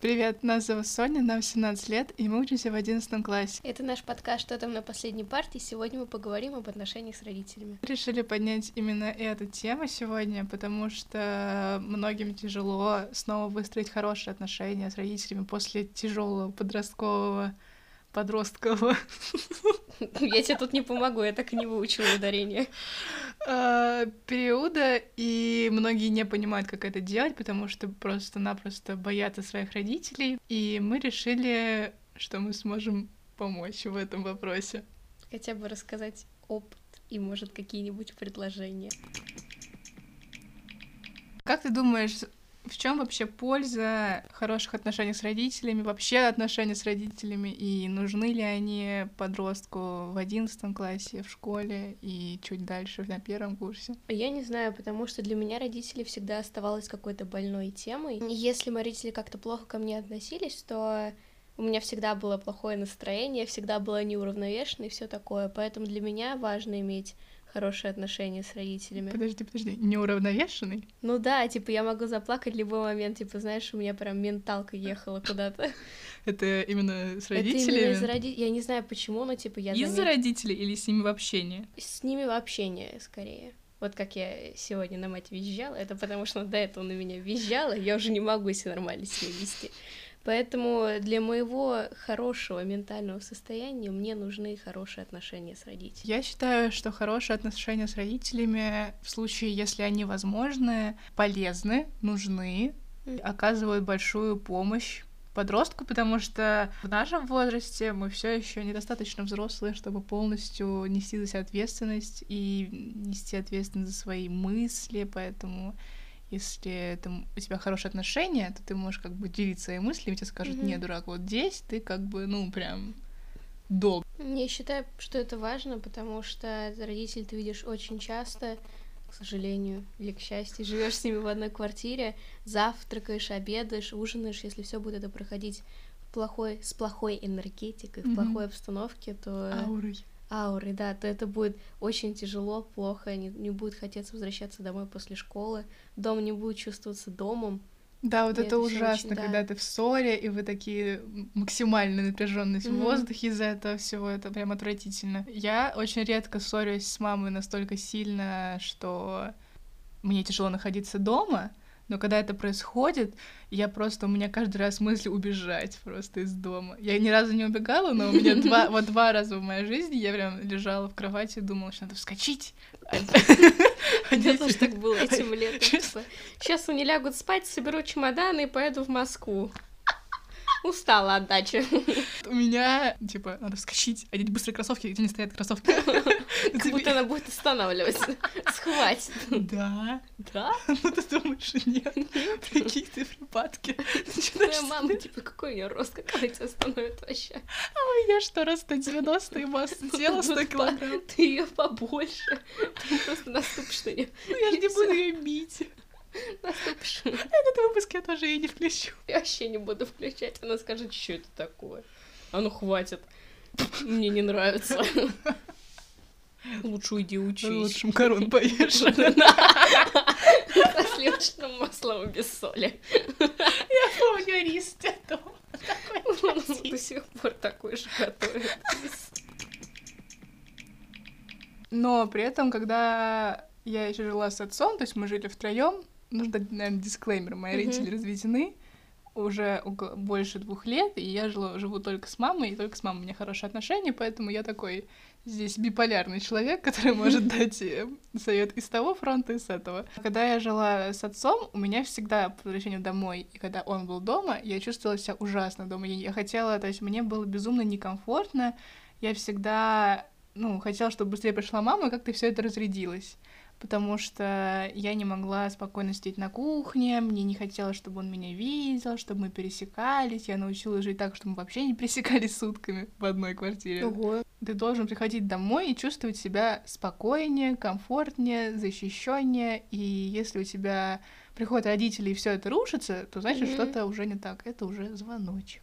Привет, нас зовут Соня, нам 17 лет, и мы учимся в 11 классе. Это наш подкаст «Что там на последней партии?». Сегодня мы поговорим об отношениях с родителями. Решили поднять именно эту тему сегодня, потому что многим тяжело снова выстроить хорошие отношения с родителями после тяжелого подросткового подросткового. Я тебе тут не помогу, я так и не выучила ударение. А, периода, и многие не понимают, как это делать, потому что просто-напросто боятся своих родителей. И мы решили, что мы сможем помочь в этом вопросе. Хотя бы рассказать опыт и, может, какие-нибудь предложения. Как ты думаешь, в чем вообще польза хороших отношений с родителями, вообще отношения с родителями, и нужны ли они подростку в одиннадцатом классе, в школе и чуть дальше на первом курсе? Я не знаю, потому что для меня родители всегда оставалось какой-то больной темой. Если мои родители как-то плохо ко мне относились, то у меня всегда было плохое настроение, всегда было неуравновешено и все такое. Поэтому для меня важно иметь хорошие отношения с родителями. Подожди, подожди, неуравновешенный? Ну да, типа я могу заплакать в любой момент, типа, знаешь, у меня прям менталка ехала куда-то. Это именно с родителями? Это именно из роди... Я не знаю почему, но типа я Из-за родителей или с ними в общении? С ними в общении, скорее. Вот как я сегодня на мать визжала, это потому что до этого на меня визжала, я уже не могу себя нормально с ней вести. Поэтому для моего хорошего ментального состояния мне нужны хорошие отношения с родителями. Я считаю, что хорошие отношения с родителями в случае, если они возможны, полезны, нужны, оказывают большую помощь подростку, потому что в нашем возрасте мы все еще недостаточно взрослые, чтобы полностью нести за себя ответственность и нести ответственность за свои мысли, поэтому если там, у тебя хорошие отношения, то ты можешь как бы делиться своими мыслями, тебе скажут, mm-hmm. не, дурак, вот здесь ты как бы, ну, прям долго. Я считаю, что это важно, потому что родителей ты видишь очень часто, к сожалению, или к счастью, живешь с ними в одной квартире, завтракаешь, обедаешь, ужинаешь, если все будет это проходить в плохой, с плохой энергетикой, mm-hmm. в плохой обстановке, то... Аурой ауры, да, то это будет очень тяжело, плохо, не, не будет хотеться возвращаться домой после школы, дом не будет чувствоваться домом. Да, вот это, это ужасно, очень, когда да. ты в ссоре, и вы такие максимальная напряженность mm-hmm. в воздухе из-за этого всего, это прям отвратительно. Я очень редко ссорюсь с мамой настолько сильно, что мне тяжело находиться дома, но когда это происходит, я просто, у меня каждый раз мысль убежать просто из дома. Я ни разу не убегала, но у меня два, вот два раза в моей жизни я прям лежала в кровати и думала, что надо вскочить. Меня тоже так было этим летом. Сейчас они лягут спать, соберу чемоданы и поеду в Москву. Устала от дачи. У меня, типа, надо вскочить, одеть быстрые кроссовки, где не стоят кроссовки. Как будто она будет останавливаться. Схватит. Да. Да? Ну ты думаешь, нет? Прикинь, ты в припадке. Твоя мама, типа, какой у нее рост, как она тебя остановит вообще? А у меня что, раз 190 и масса тела 100 килограмм? Ты ее побольше. Ты просто наступишь на нее. Ну я же не буду ее бить. Наступишь. Этот выпуск я тоже ей не включу. Я вообще не буду включать. Она скажет, что это такое. А ну хватит. Мне не нравится. Лучше уйди учись. Лучше макарон поешь. Со сливочным маслом без соли. Я помню рис дома. Он до сих пор такой же готовит. Но при этом, когда я еще жила с отцом, то есть мы жили втроем, нужно, наверное, дисклеймер, мои mm-hmm. родители разведены уже около, больше двух лет, и я жила, живу только с мамой, и только с мамой у меня хорошие отношения, поэтому я такой здесь биполярный человек, который может дать э, совет из того фронта, и с этого. Когда я жила с отцом, у меня всегда по возвращению домой, и когда он был дома, я чувствовала себя ужасно дома. Я хотела, то есть мне было безумно некомфортно, я всегда, ну, хотела, чтобы быстрее пришла мама, и как-то все это разрядилось потому что я не могла спокойно сидеть на кухне, мне не хотелось, чтобы он меня видел, чтобы мы пересекались, я научилась жить так, чтобы мы вообще не пересекались сутками в одной квартире. Ого. Ты должен приходить домой и чувствовать себя спокойнее, комфортнее, защищеннее, и если у тебя приходят родители и все это рушится, то значит mm-hmm. что-то уже не так, это уже звоночек.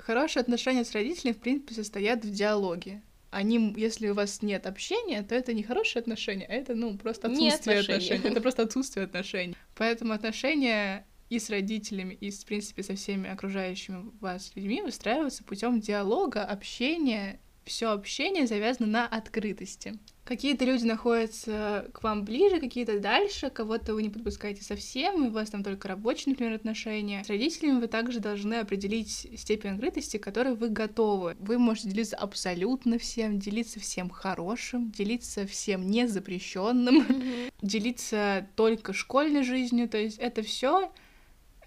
Хорошие отношения с родителями, в принципе, состоят в диалоге они, если у вас нет общения, то это не хорошие отношения, а это, ну, просто отсутствие отношений. отношений. Это просто отсутствие отношений. Поэтому отношения и с родителями, и, в принципе, со всеми окружающими вас людьми выстраивается путем диалога, общения. Все общение завязано на открытости. Какие-то люди находятся к вам ближе, какие-то дальше, кого-то вы не подпускаете совсем, и у вас там только рабочие, например, отношения. С родителями вы также должны определить степень открытости, к которой вы готовы. Вы можете делиться абсолютно всем, делиться всем хорошим, делиться всем незапрещенным, mm-hmm. делиться только школьной жизнью. То есть это все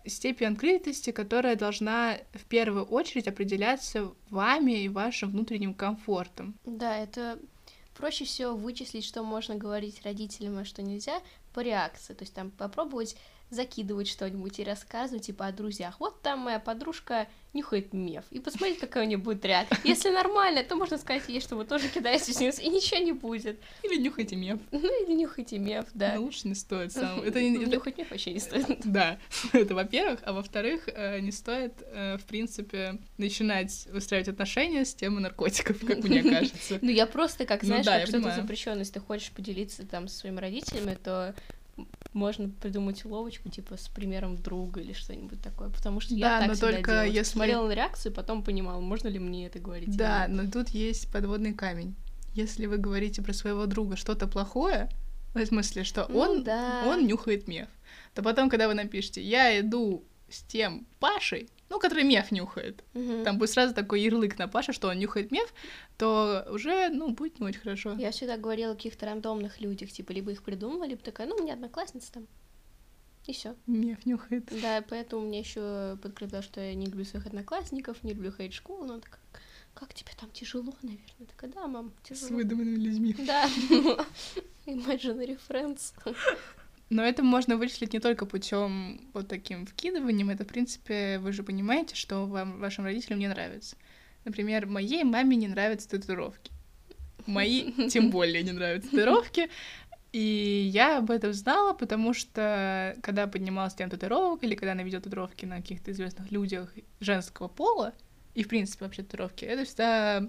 степень открытости, которая должна в первую очередь определяться вами и вашим внутренним комфортом. Да, это проще всего вычислить, что можно говорить родителям, а что нельзя, по реакции. То есть там попробовать закидывать что-нибудь и рассказывать, типа, о друзьях. Вот там моя подружка нюхает меф, и посмотреть, какая у нее будет реакция. Если нормально, то можно сказать ей, что вы тоже кидаете снизу, и ничего не будет. Или нюхайте меф. Ну, или нюхайте меф, да. Но лучше не стоит сам. Это, Нюхать меф вообще не стоит. Да, это во-первых. А во-вторых, э, не стоит, э, в принципе, начинать выстраивать отношения с темой наркотиков, как мне кажется. Ну, я просто, как, ну знаешь, как что-то запрещенное, если ты хочешь поделиться там со своими родителями, то можно придумать уловочку, типа, с примером друга или что-нибудь такое, потому что да, я так но только делала. если... Смотрела на реакцию, потом понимала, можно ли мне это говорить. Да, но тут есть подводный камень. Если вы говорите про своего друга что-то плохое, в смысле, что ну, он, да. он нюхает меф, то потом, когда вы напишете «я иду с тем Пашей», ну, который меф нюхает, угу. там будет сразу такой ярлык на Паша, что он нюхает меф, то уже, ну, будет не очень хорошо. Я всегда говорила о каких-то рандомных людях, типа, либо их придумывали, либо такая, ну, у меня одноклассница там, и все. Меф нюхает. Да, поэтому мне еще подкреплял, что я не люблю своих одноклассников, не люблю ходить в школу, но так как тебе там тяжело, наверное. Такая, да, мам, тяжело. С выдуманными людьми. Да. Imaginary friends. Но это можно вычислить не только путем вот таким вкидыванием. Это, в принципе, вы же понимаете, что вам, вашим родителям не нравится. Например, моей маме не нравятся татуировки. Мои тем более не нравятся татуировки. И я об этом знала, потому что когда поднималась тем татуировок, или когда она видела татуировки на каких-то известных людях женского пола, и, в принципе, вообще татуировки, это всегда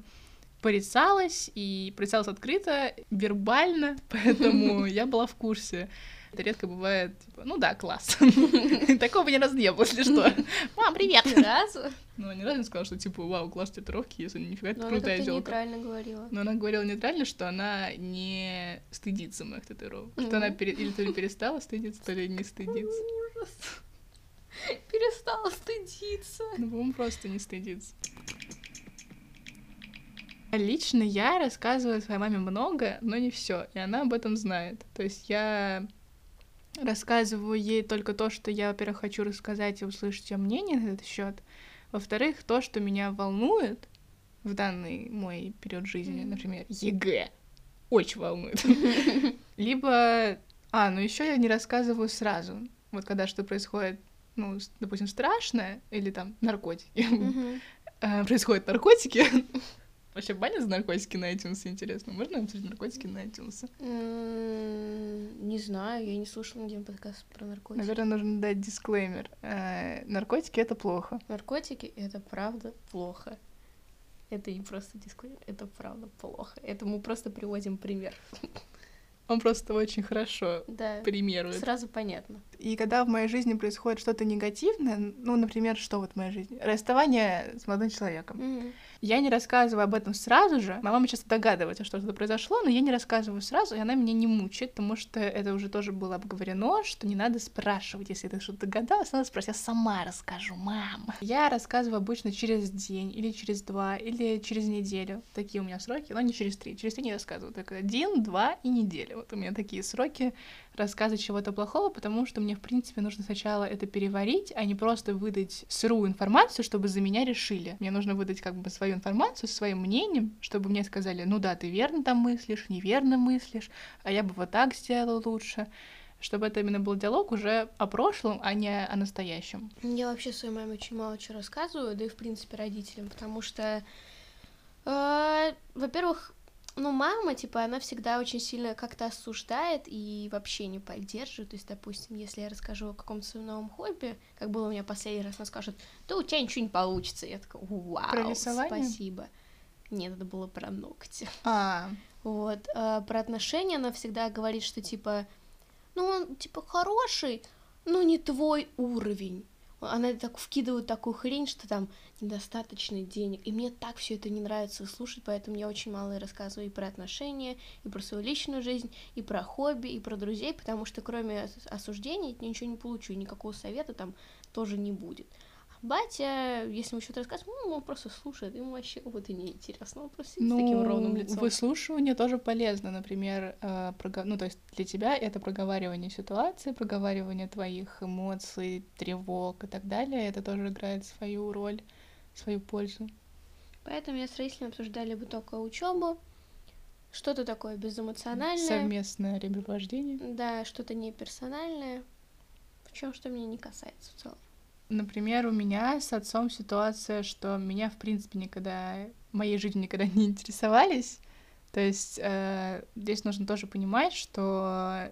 порицалось, и порицалось открыто, вербально, поэтому я была в курсе. Это редко бывает, типа, ну да, класс. Такого ни разу не было, если что. Мам, привет! Ни разу? Ну, ни разу не сказала, что, типа, вау, класс татуировки, если нифига, это крутая телка. нейтрально говорила. Но она говорила нейтрально, что она не стыдится моих татуировок. Что она или то ли перестала стыдиться, то ли не стыдится. Перестала стыдиться. Ну, по-моему, просто не стыдится. Лично я рассказываю своей маме много, но не все, и она об этом знает. То есть я рассказываю ей только то, что я, во-первых, хочу рассказать и услышать ее мнение на этот счет. Во-вторых, то, что меня волнует в данный мой период жизни, например, ЕГЭ, очень волнует. Либо, а, ну еще я не рассказываю сразу. Вот когда что происходит, ну, допустим, страшное, или там наркотики, э, происходят наркотики, Вообще банят за наркотики на iTunes, интересно? Можно обсудить наркотики на iTunes? Не знаю, я не слушала ни один подкаст про наркотики. Наверное, нужно дать дисклеймер. Э, наркотики — это плохо. Наркотики — это правда плохо. Это не просто дисклеймер, это правда плохо. Это мы просто приводим пример. Он просто очень хорошо да, примирует. Сразу понятно. И когда в моей жизни происходит что-то негативное, ну, например, что вот в моей жизни? Расставание с молодым человеком. Mm-hmm. Я не рассказываю об этом сразу же. Моя мама часто догадывается, что что-то произошло, но я не рассказываю сразу, и она меня не мучает, потому что это уже тоже было обговорено, что не надо спрашивать, если ты что-то догадалась, надо спросить, я сама расскажу, мам. Я рассказываю обычно через день, или через два, или через неделю. Такие у меня сроки, но не через три. Через три не рассказываю, только один, два и неделя. Вот у меня такие сроки рассказывать чего-то плохого, потому что мне, в принципе, нужно сначала это переварить, а не просто выдать сырую информацию, чтобы за меня решили. Мне нужно выдать как бы свою информацию, своим мнением, чтобы мне сказали, ну да, ты верно там мыслишь, неверно мыслишь, а я бы вот так сделала лучше чтобы это именно был диалог уже о прошлом, а не о настоящем. Я вообще своей маме очень мало чего рассказываю, да и в принципе родителям, потому что, э, во-первых, ну, мама, типа, она всегда очень сильно как-то осуждает и вообще не поддерживает. То есть, допустим, если я расскажу о каком-то своем новом хобби, как было у меня последний раз, она скажет, да у тебя ничего не получится. Я такая, вау, про спасибо. Нет, это было про ногти. А. Вот. А, про отношения она всегда говорит, что, типа, ну, он, типа, хороший, ну, не твой уровень. Она так вкидывает такую хрень, что там недостаточно денег. И мне так все это не нравится слушать, поэтому я очень мало рассказываю и про отношения, и про свою личную жизнь, и про хобби, и про друзей, потому что кроме осуждений ничего не получу, никакого совета там тоже не будет. Батя, если ему что-то рассказывать, ну, он просто слушает, ему вообще вот и не интересно, он просто ну, с таким ровным лицом. Выслушивание тоже полезно, например, э, прого... ну, то есть для тебя это проговаривание ситуации, проговаривание твоих эмоций, тревог и так далее, это тоже играет свою роль, свою пользу. Поэтому я с родителями обсуждали бы только учебу, что-то такое безэмоциональное. Совместное времяпровождение. Да, что-то не персональное, причем что меня не касается в целом. Например, у меня с отцом ситуация, что меня, в принципе, никогда, моей жизнью никогда не интересовались. То есть э, здесь нужно тоже понимать, что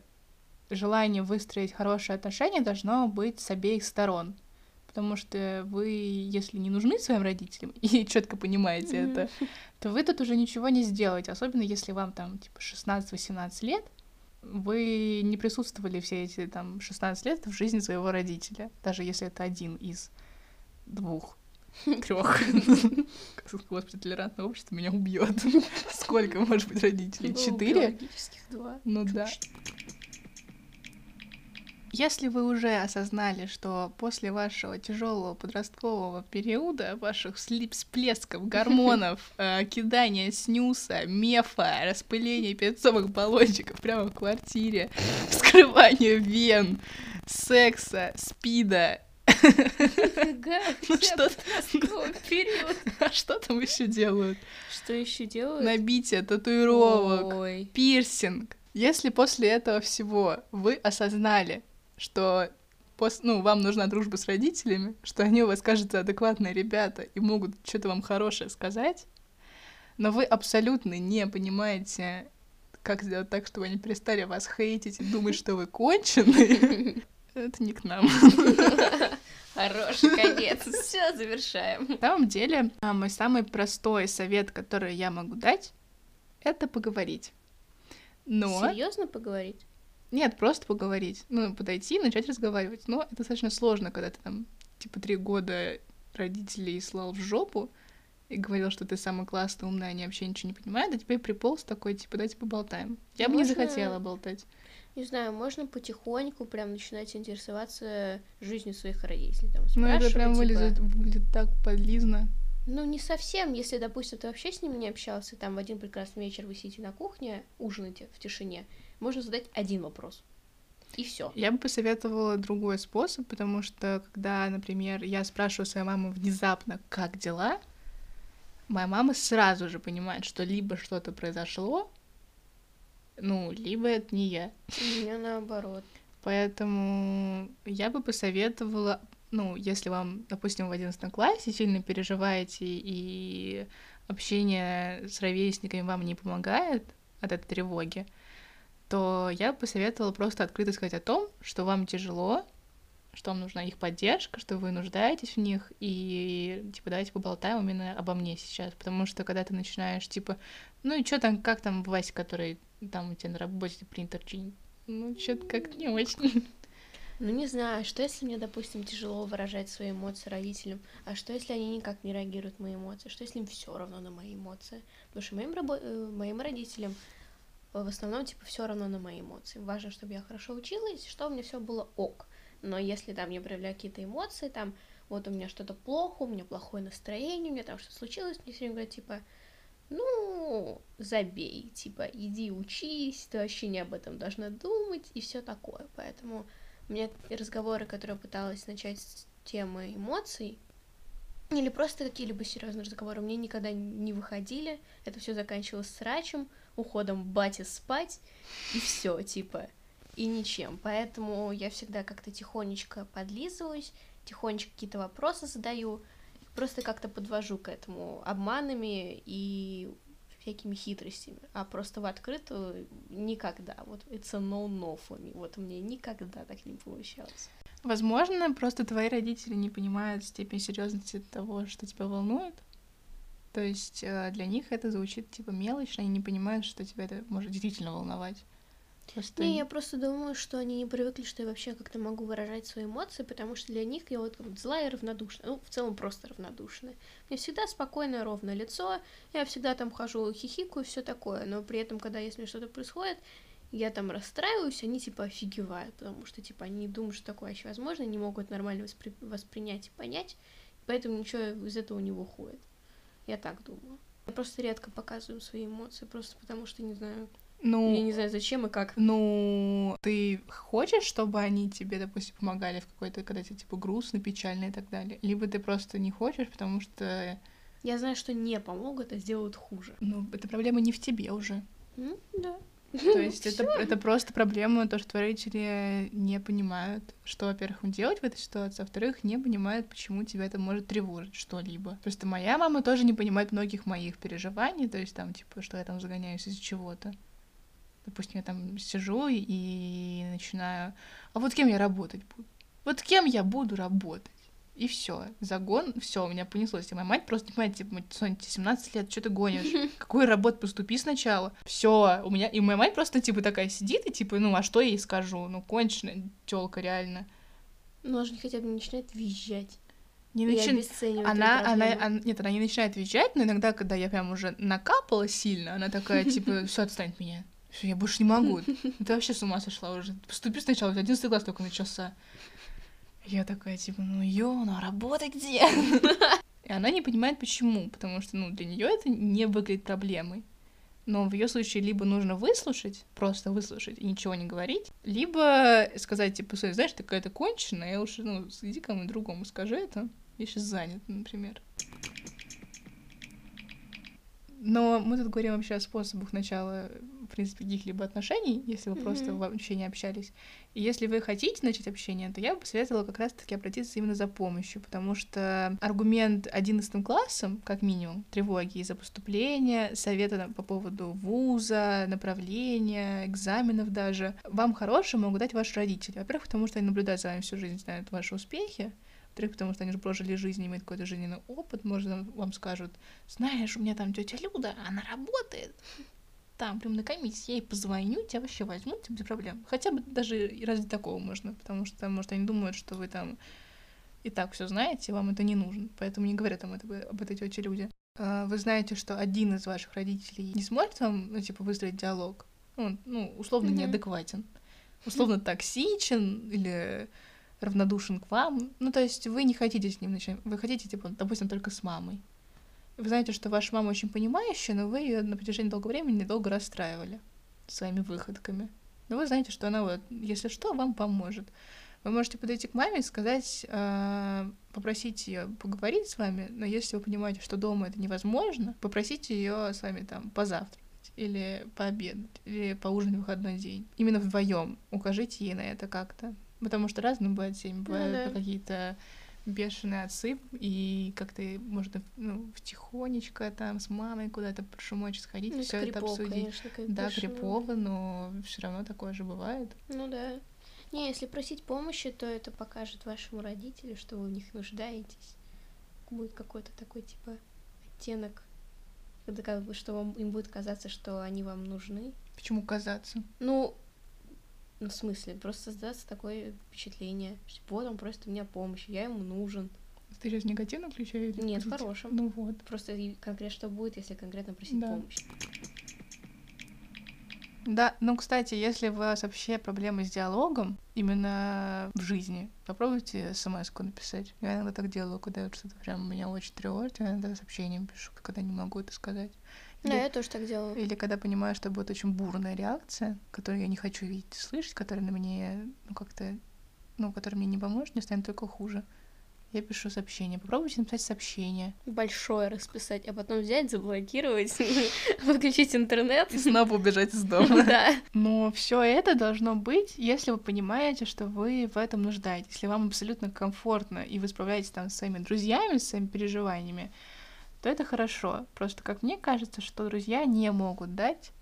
желание выстроить хорошие отношения должно быть с обеих сторон. Потому что вы, если не нужны своим родителям и четко понимаете mm-hmm. это, то вы тут уже ничего не сделаете. Особенно если вам там типа 16-18 лет, вы не присутствовали все эти там 16 лет в жизни своего родителя, даже если это один из двух, трех. Господи, толерантное общество меня убьет. Сколько может быть родителей? Четыре? Ну да. Если вы уже осознали, что после вашего тяжелого подросткового периода, ваших всплесков гормонов, э, кидания снюса, мефа, распыления перцовых баллончиков прямо в квартире, вскрывания вен, секса, спида, ну что период. А что там еще делают? Что еще делают? Набитие татуировок, пирсинг. Если после этого всего вы осознали, что пос... ну, вам нужна дружба с родителями, что они у вас, кажется, адекватные ребята и могут что-то вам хорошее сказать, но вы абсолютно не понимаете, как сделать так, чтобы они перестали вас хейтить и думать, что вы кончены, это не к нам. Хороший конец. Все, завершаем. На самом деле, а, мой самый простой совет, который я могу дать, это поговорить. Но... Серьезно поговорить? Нет, просто поговорить. Ну, подойти и начать разговаривать. Но это достаточно сложно, когда ты там, типа, три года родителей слал в жопу и говорил, что ты самый классный, умный, они вообще ничего не понимают, а теперь приполз такой, типа, давайте поболтаем. Я можно... бы не захотела болтать. Не знаю, можно потихоньку прям начинать интересоваться жизнью своих родителей. Там, ну, это прям типа... выглядит, выглядит так подлизно. Ну, не совсем, если, допустим, ты вообще с ними не общался, там в один прекрасный вечер вы сидите на кухне, ужинаете в тишине, можно задать один вопрос. И все. Я бы посоветовала другой способ, потому что когда, например, я спрашиваю свою маму внезапно, как дела, моя мама сразу же понимает, что либо что-то произошло, ну, либо это не я. У меня наоборот. Поэтому я бы посоветовала, ну, если вам, допустим, в 11 классе сильно переживаете и общение с ровесниками вам не помогает от этой тревоги, то я бы посоветовала просто открыто сказать о том, что вам тяжело, что вам нужна их поддержка, что вы нуждаетесь в них, и, типа, давайте поболтаем именно обо мне сейчас, потому что, когда ты начинаешь, типа, ну и что там, как там Вася, который там у тебя на работе принтер чинит, ну, что-то как не очень. Ну, не знаю, что если мне, допустим, тяжело выражать свои эмоции родителям, а что если они никак не реагируют на мои эмоции, что если им все равно на мои эмоции? Потому что моим, рабо... Э, моим родителям в основном, типа, все равно на мои эмоции. Важно, чтобы я хорошо училась, чтобы у меня все было ок. Но если там я проявляю какие-то эмоции, там, вот у меня что-то плохо, у меня плохое настроение, у меня там что-то случилось, мне все время говорят, типа, ну, забей, типа, иди учись, ты вообще не об этом должна думать, и все такое. Поэтому у меня разговоры, которые я пыталась начать с темы эмоций, или просто какие-либо серьезные разговоры, мне никогда не выходили. Это все заканчивалось срачем, уходом бати спать, и все, типа, и ничем. Поэтому я всегда как-то тихонечко подлизываюсь, тихонечко какие-то вопросы задаю, просто как-то подвожу к этому обманами и всякими хитростями, а просто в открытую никогда. Вот a no-no for me. Вот мне никогда так не получалось. Возможно, просто твои родители не понимают степень серьезности того, что тебя волнует, то есть э, для них это звучит типа мелочно, они не понимают, что тебя это может действительно волновать. Просто... Не, я просто думаю, что они не привыкли, что я вообще как-то могу выражать свои эмоции, потому что для них я вот как злая и равнодушная. Ну, в целом просто равнодушная. Мне всегда спокойное, ровное лицо, я всегда там хожу, хихикаю, все такое, но при этом, когда если что-то происходит, я там расстраиваюсь, они типа офигевают, потому что типа они думают, что такое вообще возможно, не могут нормально воспри... воспринять и понять, поэтому ничего из этого не выходит. Я так думаю. Я просто редко показываю свои эмоции, просто потому что не знаю, Ну, я не знаю, зачем и как. ну, ты хочешь, чтобы они тебе, допустим, помогали в какой-то, когда тебе, типа, грустно, печально и так далее? Либо ты просто не хочешь, потому что, Я знаю, что не помогут, а сделают хуже. ну, эта проблема не в тебе уже. М, Да. То есть это, это просто проблема, то, что родители не понимают, что, во-первых, им делать в этой ситуации, а во-вторых, не понимают, почему тебя это может тревожить что-либо. Просто моя мама тоже не понимает многих моих переживаний, то есть там, типа, что я там загоняюсь из-за чего-то. Допустим, я там сижу и начинаю, а вот кем я работать буду? Вот кем я буду работать? И все, загон, все, у меня понеслось. И моя мать просто не понимает, типа, Соня, тебе 17 лет, что ты гонишь? Какую работу поступи сначала? Все, у меня, и моя мать просто, типа, такая сидит, и, типа, ну, а что я ей скажу? Ну, конченая тёлка, реально. Но же хотя бы не начинает визжать. Не начин- Она, она, она- нет, она не начинает визжать, но иногда, когда я прям уже накапала сильно, она такая, типа, все, отстань от меня. Всё, я больше не могу. Ты вообще с ума сошла уже. Поступи сначала, у тебя 11 класс только начался. Я такая, типа, ну ё, ну а работа где? И она не понимает, почему. Потому что, ну, для нее это не выглядит проблемой. Но в ее случае либо нужно выслушать, просто выслушать и ничего не говорить, либо сказать, типа, «Соня, знаешь, ты какая-то конченая, я лучше, ну, иди кому другому скажи это. Я сейчас занят, например. Но мы тут говорим вообще о способах начала, в принципе, каких-либо отношений, если вы просто Мгм. вообще не общались. И если вы хотите начать общение, то я бы посоветовала как раз-таки обратиться именно за помощью, потому что аргумент 11 классом, как минимум, тревоги из-за поступления, совета по поводу вуза, направления, экзаменов даже, вам хорошие могут дать ваши родители. Во-первых, потому что они наблюдают за вами всю жизнь, знают ваши успехи, во-вторых, потому что они же прожили жизнь, имеют какой-то жизненный опыт, может, вам скажут, знаешь, у меня там тетя Люда, она работает, там прям на комиссии, я ей позвоню, тебя вообще возьмут без проблем. Хотя бы даже ради такого можно, потому что, может, они думают, что вы там и так все знаете, вам это не нужно, поэтому не говорят там это, об этой тете Люде. А, Вы знаете, что один из ваших родителей не сможет вам, ну, типа, выстроить диалог, ну, ну условно Мгм. неадекватен, условно токсичен или равнодушен к вам. Ну, то есть вы не хотите с ним начать, вы хотите, типа, допустим, только с мамой. Вы знаете, что ваша мама очень понимающая, но вы ее на протяжении долгого времени недолго расстраивали своими выходками. Но вы знаете, что она вот, если что, вам поможет. Вы можете подойти к маме и сказать, э, попросить ее поговорить с вами, но если вы понимаете, что дома это невозможно, попросите ее с вами там позавтракать или пообедать, или поужинать в выходной день. Именно вдвоем укажите ей на это как-то. Потому что разные бывают семьи, бывают да. какие-то бешеные отцы, и как-то можно ну, втихонечко там с мамой куда-то шумочек сходить, Ну, все это обсудить. конечно, как Да, бешеного. крипово, но все равно такое же бывает. Ну да. Не, если просить помощи, то это покажет вашему родителю, что вы в них нуждаетесь. Будет какой-то такой, типа, оттенок, когда как бы, что вам, им будет казаться, что они вам нужны. Почему казаться? Ну, ну, в смысле, просто создаться такое впечатление, что вот он просит у меня помощи, я ему нужен. Ты сейчас негативно включаешь? Нет, в хорошем. Ну вот. Просто конкретно что будет, если конкретно просить Да. помощи. Да, ну, кстати, если у вас вообще проблемы с диалогом, именно в жизни, попробуйте смс-ку написать. Я иногда так делаю, когда вот что-то прям меня очень тревожит, я иногда сообщением пишу, когда не могу это сказать. Да, я тоже так делала. Или когда понимаю, что будет очень бурная реакция, которую я не хочу видеть, слышать, которая на мне, ну, как-то, ну, которая мне не поможет, мне станет только хуже. Я пишу сообщение. Попробуйте написать сообщение. Большое расписать, а потом взять, заблокировать, подключить интернет. И снова убежать из дома. Да. Но все это должно быть, если вы понимаете, что вы в этом нуждаетесь, если вам абсолютно комфортно, и вы справляетесь там с своими друзьями, с своими переживаниями, то это хорошо. Просто, как мне кажется, что друзья не могут дать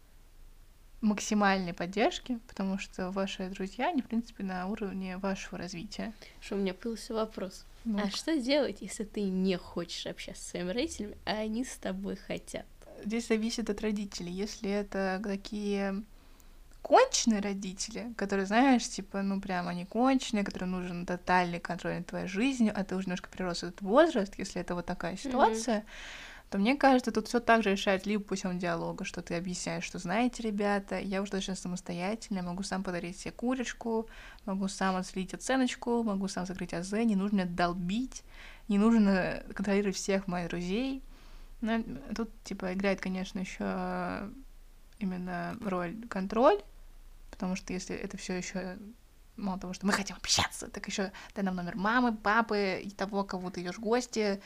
максимальной поддержки, потому что ваши друзья, они, в принципе, на уровне вашего развития. Что у меня появился вопрос. Ну, А что делать, если ты не хочешь общаться с своими родителями, а они с тобой хотят? Здесь зависит от родителей. Если это такие конченые родители, которые, знаешь, типа, ну, прям они конченые, которым нужен тотальный контроль над твоей жизнью, а ты уже немножко перерос этот возраст, если это вот такая ситуация, mm-hmm. то мне кажется, тут все так же решает либо путем диалога, что ты объясняешь, что знаете, ребята, я уже достаточно самостоятельная, могу сам подарить себе курочку, могу сам отслить оценочку, могу сам закрыть АЗ, не нужно долбить, не нужно контролировать всех моих друзей. Но тут, типа, играет, конечно, еще именно роль контроль, потому что если это все еще мало того, что мы хотим общаться, так еще дай нам номер мамы, папы и того, кого ты идешь в гости,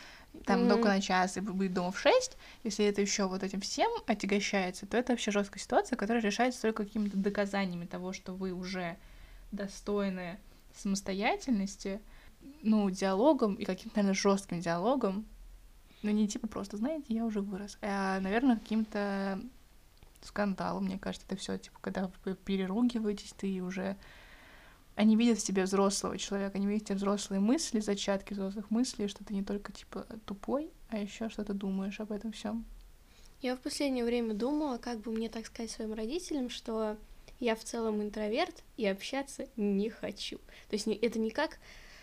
там mm-hmm. только на час и будет дома в шесть, если это еще вот этим всем отягощается, то это вообще жесткая ситуация, которая решается только какими-то доказаниями того, что вы уже достойны самостоятельности, ну, диалогом и каким-то, наверное, жестким диалогом, но не типа просто, знаете, я уже вырос, а, наверное, каким-то скандалом, мне кажется, это все типа, когда вы переругиваетесь, ты уже они видят в тебе взрослого человека, они видят в тебе взрослые мысли, зачатки взрослых мыслей, что ты не только типа тупой, а еще что-то думаешь об этом всем. Я в последнее время думала, как бы мне так сказать своим родителям, что я в целом интроверт и общаться не хочу. То есть это не как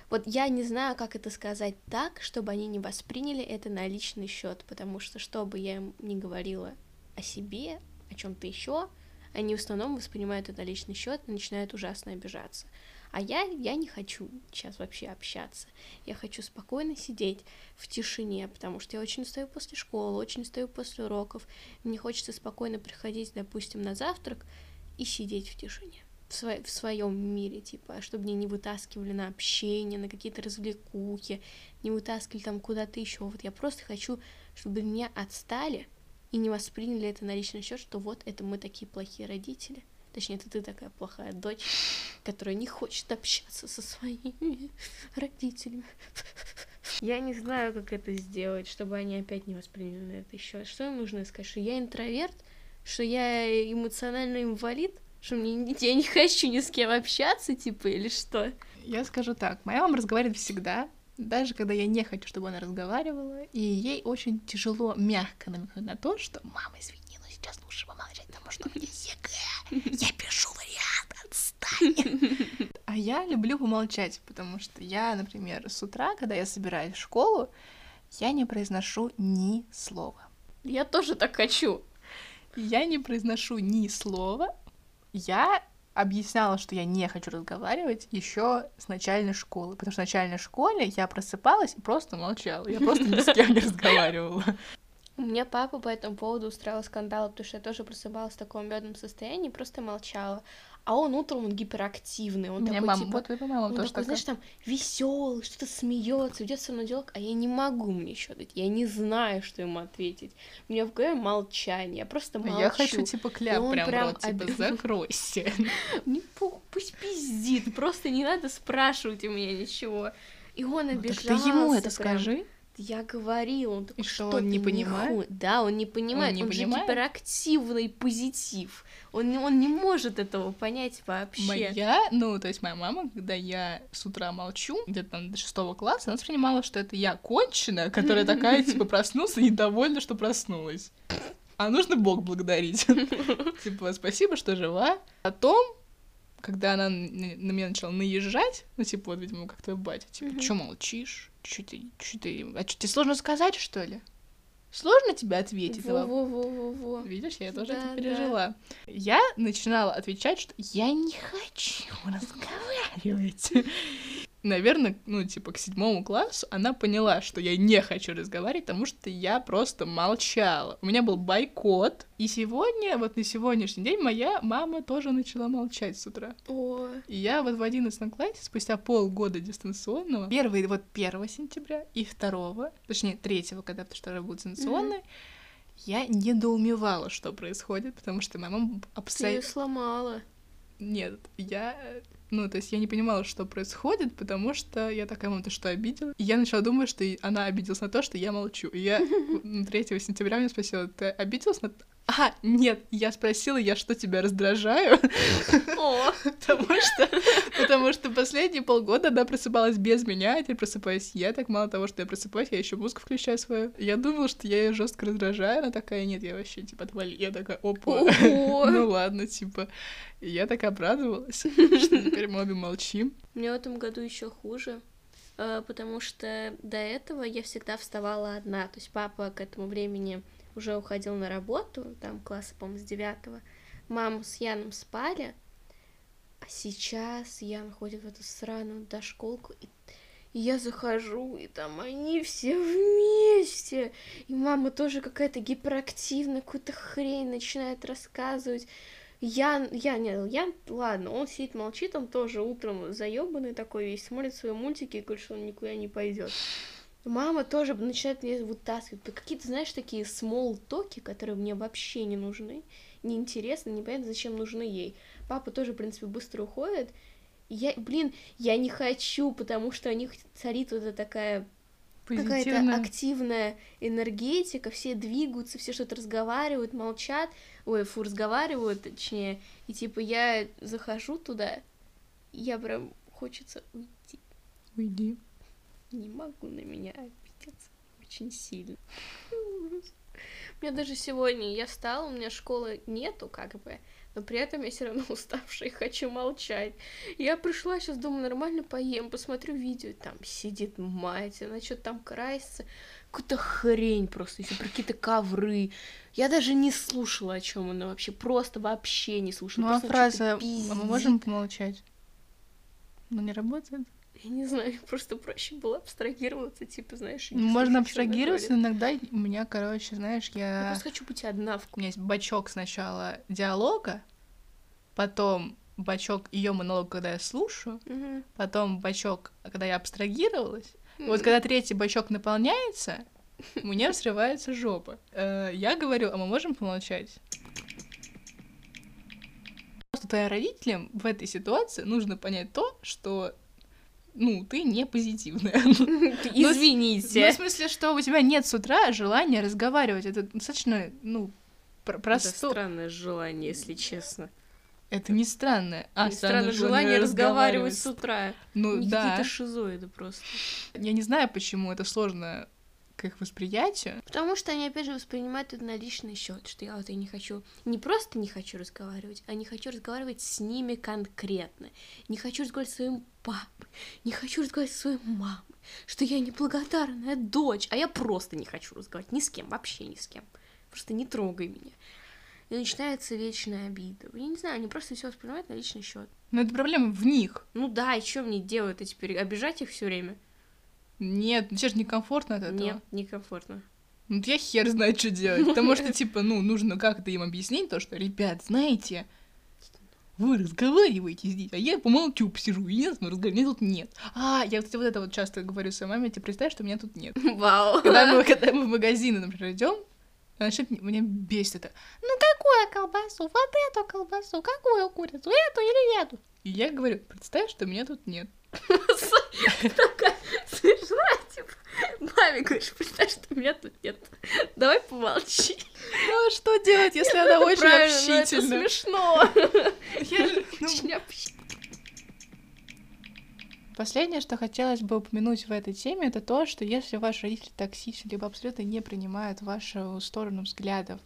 вот я не знаю, как это сказать так, чтобы они не восприняли это на личный счет, потому что что бы я им не говорила о себе, о чем-то еще, они в основном воспринимают это личный счет и начинают ужасно обижаться. А я, я не хочу сейчас вообще общаться. Я хочу спокойно сидеть в тишине, потому что я очень устаю после школы, очень устаю после уроков. Мне хочется спокойно приходить, допустим, на завтрак и сидеть в тишине в, сво- в своем мире, типа, чтобы мне не вытаскивали на общение, на какие-то развлекухи, не вытаскивали там куда-то еще. Вот я просто хочу, чтобы меня отстали и не восприняли это на личный счет, что вот это мы такие плохие родители. Точнее, это ты такая плохая дочь, которая не хочет общаться со своими родителями. Я не знаю, как это сделать, чтобы они опять не восприняли это еще. Что им нужно сказать? Что я интроверт? Что я эмоциональный инвалид? Что мне, я не хочу ни с кем общаться, типа, или что? Я скажу так, моя мама разговаривает всегда, даже когда я не хочу, чтобы она разговаривала, и ей очень тяжело мягко намекнуть на то, что «Мама, извини, но сейчас лучше помолчать, потому что у меня ЕГЭ, я пишу вариант, отстань!» А я люблю помолчать, потому что я, например, с утра, когда я собираюсь в школу, я не произношу ни слова. Я тоже так хочу. Я не произношу ни слова, я объясняла, что я не хочу разговаривать еще с начальной школы, потому что в начальной школе я просыпалась и просто молчала, я просто ни с кем не разговаривала. У меня папа по этому поводу устраивал скандал, потому что я тоже просыпалась в таком бедном состоянии, просто молчала а он утром он гиперактивный, он такой мама, типа, вот твоя мама он тоже такой, знаешь, там веселый, что-то смеется, ведет со мной диалог, а я не могу мне еще дать, я не знаю, что ему ответить. У меня в голове молчание, я просто молчу. Я хочу типа кляп прям, прям рот, типа закройся. Не пусть пиздит, просто не надо спрашивать у меня ничего. И он обижался. Ну, ты ему это скажи. Я говорил, он такой, и что, он не понимает? Да, он не понимает, он, не он понимает? же гиперактивный позитив. Он, он не может этого понять вообще. Моя, ну, то есть моя мама, когда я с утра молчу, где-то там до шестого класса, она воспринимала, что это я конченая, которая такая, типа, проснулся, недовольна, что проснулась. А нужно Бог благодарить. Типа, спасибо, что жива. Потом когда она на меня начала наезжать, ну, типа, вот, видимо, как твой батя, типа, mm-hmm. чё молчишь? Чё ты, чё ты, а чё, тебе сложно сказать, что ли? Сложно тебе ответить? Во-во-во-во-во. Видишь, я тоже да, это пережила. Да. Я начинала отвечать, что я не хочу разговаривать наверное, ну, типа, к седьмому классу она поняла, что я не хочу разговаривать, потому что я просто молчала. У меня был бойкот, и сегодня, вот на сегодняшний день, моя мама тоже начала молчать с утра. О. И я вот в одиннадцатом классе, спустя полгода дистанционного, первый, вот 1 сентября и 2, точнее, 3, когда что будет дистанционный, mm-hmm. я недоумевала, что происходит, потому что моя мама абсолютно... Ты ее сломала. Нет, я ну, то есть я не понимала, что происходит, потому что я такая, мама, ты что, обидела? И я начала думать, что она обиделась на то, что я молчу. И я 3 сентября меня спросила, ты обиделась на А, нет, я спросила, я что, тебя раздражаю? Потому что, потому что последние полгода она просыпалась без меня, а теперь просыпаюсь я. Так мало того, что я просыпаюсь, я еще музыку включаю свою. Я думала, что я ее жестко раздражаю, она такая, нет, я вообще, типа, отвали. Я такая, опа, ну ладно, типа. Я так обрадовалась, что теперь мы обе молчим. Мне в этом году еще хуже, э, потому что до этого я всегда вставала одна. То есть папа к этому времени уже уходил на работу, там класса, по-моему, с девятого. Мама с Яном спали, а сейчас Ян ходит в эту сраную дошколку, и, и я захожу, и там они все вместе. И мама тоже какая-то гиперактивная, какую-то хрень начинает рассказывать. Ян, я, не, Ян, ладно, он сидит, молчит, он тоже утром заебанный такой весь, смотрит свои мультики и говорит, что он никуда не пойдет. Мама тоже начинает меня вытаскивать. Какие-то, знаешь, такие small токи, которые мне вообще не нужны, неинтересны, непонятно, зачем нужны ей. Папа тоже, в принципе, быстро уходит. Я, блин, я не хочу, потому что у них царит вот эта такая какая-то активная энергетика, все двигаются, все что-то разговаривают, молчат, ой, фу, разговаривают, точнее, и типа я захожу туда, я прям хочется уйти, Уйди. Не могу на меня обидеться очень сильно. У меня даже сегодня я встала, у меня школы нету, как бы, но при этом я все равно уставшая и хочу молчать. Я пришла, сейчас думаю, нормально поем, посмотрю видео, там сидит мать, она что-то там красится, какую-то хрень просто, еще про какие-то ковры. Я даже не слушала, о чем она вообще, просто вообще не слушала. Ну а фраза «А мы можем помолчать? Ну не работает? Я не знаю, просто проще было абстрагироваться, типа, знаешь, и Ну, не Можно слушать, абстрагироваться, но иногда у меня, короче, знаешь, Я я... просто хочу быть одна в У меня есть бачок сначала диалога, потом бачок ее монолог, когда я слушаю, Мгм. потом бачок, когда я абстрагировалась. И Вот когда третий бачок наполняется, у меня взрывается жопа. Э, Я говорю, а мы можем помолчать? Просто твоим родителям в этой ситуации нужно понять то, что ну, ты не позитивная. Извините. Ну, в смысле, что у тебя нет с утра желания разговаривать. Это достаточно, ну, пр- Это просто... странное желание, если честно. Это не странное. А, И странное желание разговаривать с утра. Ну, Они да. Какие-то шизоиды просто. Я не знаю, почему это сложно к их восприятию. Потому что они, опять же, воспринимают это на личный счет, что я вот и не хочу, не просто не хочу разговаривать, а не хочу разговаривать с ними конкретно. Не хочу разговаривать с своим папой, не хочу разговаривать с своей мамой, что я неблагодарная дочь, а я просто не хочу разговаривать ни с кем, вообще ни с кем. Просто не трогай меня. И начинается вечная обида. Я не знаю, они просто все воспринимают на личный счет. Но это проблема в них. Ну да, и что мне делать? Я теперь обижать их все время? Нет, ну тебе же некомфортно от этого. Нет, некомфортно. Ну, я хер знает, что делать. Потому что, типа, ну, нужно как-то им объяснить то, что, ребят, знаете, вы разговариваете здесь, а я помолчу, посижу, и я разговариваю, меня тут нет. А, я, кстати, вот это вот часто говорю своей маме, тебе представь, что меня тут нет. Вау. Когда мы, когда мы в магазины, например, идем, она меня- меня бесит это. Ну, какую колбасу? Вот эту колбасу, какую курицу? Эту или эту? И я говорю, представь, что меня тут нет. Маме говоришь, представь, что меня тут нет. Давай помолчи. Ну, а что делать, если она очень Правильно, но это общительна? смешно. Я же- ну, Очень общительно. Последнее, что хотелось бы упомянуть в этой теме, это то, что если ваши родители токсичны, либо абсолютно не принимают вашу сторону взглядов,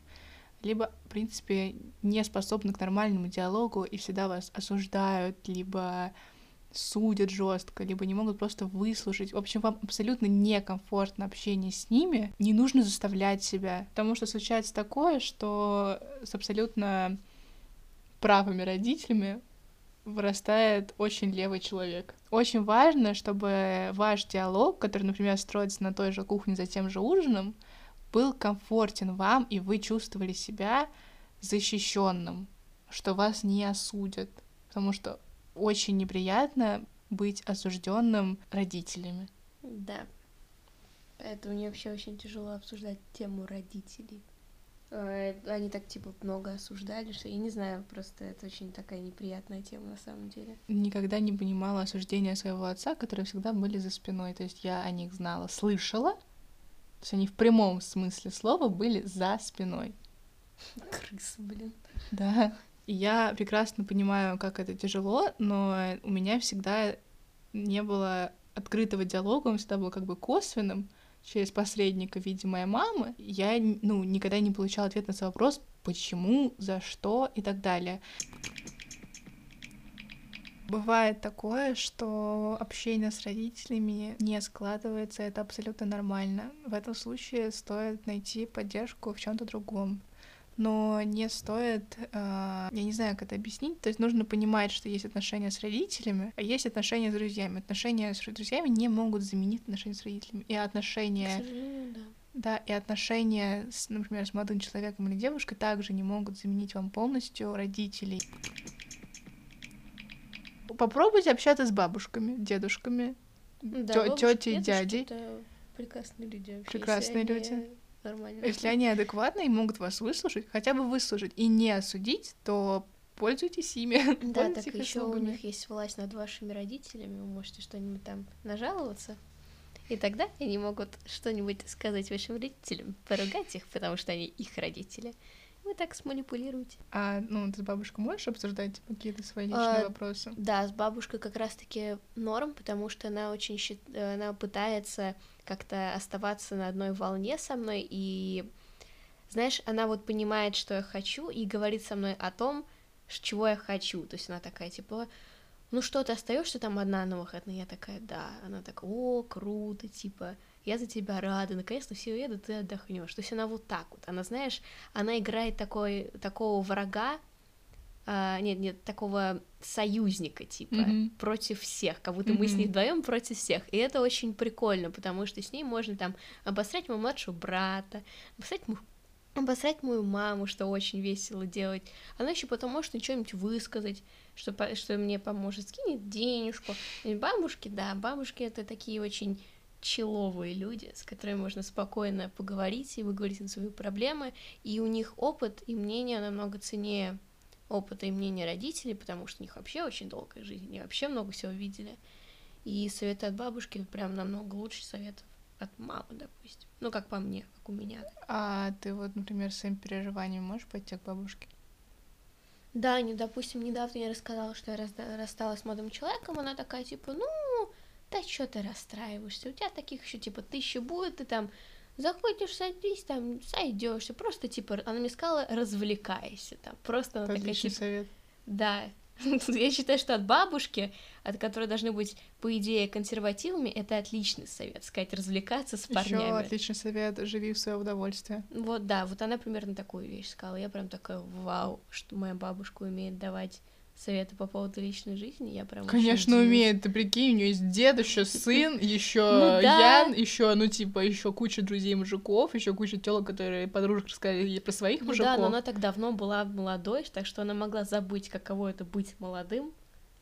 либо, в принципе, не способны к нормальному диалогу и всегда вас осуждают, либо судят жестко, либо не могут просто выслушать. В общем, вам абсолютно некомфортно общение с ними. Не нужно заставлять себя, потому что случается такое, что с абсолютно правыми родителями вырастает очень левый человек. Очень важно, чтобы ваш диалог, который, например, строится на той же кухне за тем же ужином, был комфортен вам, и вы чувствовали себя защищенным, что вас не осудят, потому что очень неприятно быть осужденным родителями. Да. Поэтому мне вообще очень тяжело обсуждать тему родителей. Э, Они так, типа, много осуждали, что я не знаю, просто это очень такая неприятная тема на самом деле. Никогда не понимала осуждения своего отца, которые всегда были за спиной. То есть я о них знала, слышала, то есть они в прямом смысле слова были за спиной. Крысы, блин. Да. Я прекрасно понимаю, как это тяжело, но у меня всегда не было открытого диалога, он всегда был как бы косвенным через посредника в виде моей мамы. Я, ну, никогда не получала ответ на свой вопрос, почему, за что и так далее. Бывает такое, что общение с родителями не складывается, это абсолютно нормально. В этом случае стоит найти поддержку в чем-то другом но не стоит, э, я не знаю, как это объяснить, то есть нужно понимать, что есть отношения с родителями, а есть отношения с друзьями. Отношения с друзьями не могут заменить отношения с родителями. И отношения... Да. Да, и отношения, с, например, с молодым человеком или девушкой также не могут заменить вам полностью родителей. Попробуйте общаться с бабушками, дедушками, да, тетей, дядей. Прекрасные люди. Прекрасные люди нормально. Если они адекватны и могут вас выслушать, хотя бы выслушать и не осудить, то пользуйтесь ими. Да, так еще у них есть власть над вашими родителями, вы можете что-нибудь там нажаловаться. И тогда они могут что-нибудь сказать вашим родителям, поругать их, потому что они их родители. Вы так сманипулируете. А, ну, ты с бабушкой можешь обсуждать какие-то свои личные а, вопросы? Да, с бабушкой как раз-таки норм, потому что она очень счит... она пытается как-то оставаться на одной волне со мной, и, знаешь, она вот понимает, что я хочу, и говорит со мной о том, чего я хочу. То есть она такая, типа, ну что, ты остаешься там одна на выходные? Я такая, да. Она такая, о, круто, типа, я за тебя рада, наконец-то все уедут, ты отдохнешь. То есть она вот так вот, она, знаешь, она играет такой, такого врага, а, нет, нет, такого союзника, типа, mm-hmm. против всех, как будто mm-hmm. мы с ней вдвоем против всех. И это очень прикольно, потому что с ней можно там обосрать моего младшего брата, обосрать мою обосрать мою маму, что очень весело делать. Она еще потом может что-нибудь высказать, что, что мне поможет, скинет денежку. И бабушки, да, бабушки это такие очень человые люди, с которыми можно спокойно поговорить и выговорить на свои проблемы, и у них опыт и мнение намного ценнее опыта и мнения родителей, потому что у них вообще очень долгая жизнь, они вообще много всего видели. И советы от бабушки прям намного лучше советов от мамы, допустим. Ну, как по мне, как у меня. А ты вот, например, своим переживанием можешь пойти к бабушке? Да, не, допустим, недавно я рассказала, что я рассталась с молодым человеком, она такая, типа, ну, да что ты расстраиваешься, у тебя таких еще, типа, тысяча будет, ты там заходишь, садись, там, сойдешься, просто, типа, она мне сказала, развлекайся, там, просто она такая, типа, совет. Да, я считаю, что от бабушки, от которой должны быть, по идее, консервативами, это отличный совет, сказать, развлекаться с парнями. Еще отличный совет, живи в свое удовольствие. Вот, да, вот она примерно такую вещь сказала, я прям такая, вау, что моя бабушка умеет давать советы по поводу личной жизни, я прям Конечно, умеет. Ты прикинь, у нее есть дед, еще сын, еще ну Ян, еще, ну, типа, еще куча друзей мужиков, еще куча телок, которые подружек рассказали про своих ну мужиков. Да, но она так давно была молодой, так что она могла забыть, каково это быть молодым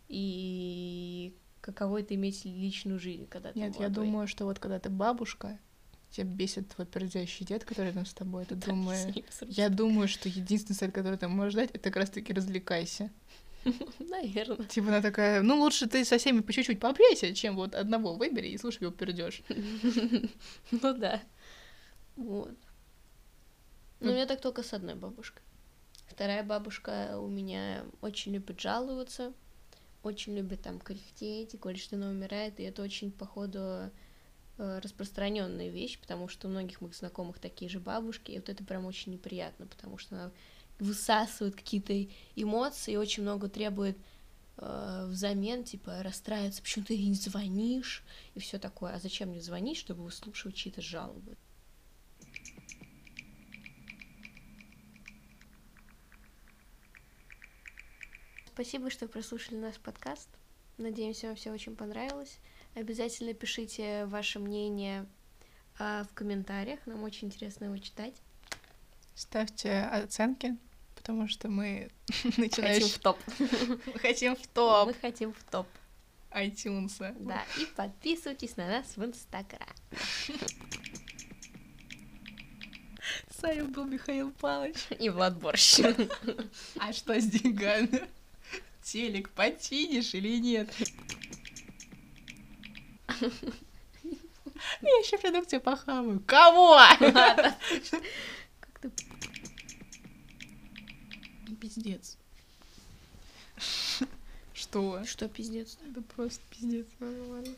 и каково это иметь личную жизнь, когда ты Нет, молодой. я думаю, что вот когда ты бабушка, тебя бесит твой пердящий дед, который рядом с тобой, ты думаешь... Я думаю, что единственный совет, который ты можешь дать, это как раз-таки развлекайся. Наверное. Типа она такая, ну лучше ты со всеми по чуть-чуть пообщайся, чем вот одного выбери и слушай, его пердешь. Ну да. Вот. Ну, у меня так только с одной бабушкой. Вторая бабушка у меня очень любит жаловаться, очень любит там кряхтеть и говорит, что она умирает, и это очень, походу, э, распространенная вещь, потому что у многих моих знакомых такие же бабушки, и вот это прям очень неприятно, потому что она высасывает какие-то эмоции, очень много требует э, взамен, типа, расстраиваться, почему ты не звонишь, и все такое. А зачем мне звонить, чтобы выслушивать чьи-то жалобы? Спасибо, что прослушали наш подкаст. Надеемся, вам все очень понравилось. Обязательно пишите ваше мнение э, в комментариях. Нам очень интересно его читать. Ставьте оценки потому что мы начинаем... Хотим в топ. Мы хотим в топ. Мы хотим в топ. iTunes. Да, и подписывайтесь на нас в Инстаграм. С вами был Михаил Павлович. И Влад Борщ. А что с деньгами? Телек починишь или нет? Я еще приду к тебе похаваю. Кого? Пиздец. Что? Что пиздец? Это просто пиздец. Ладно, ладно.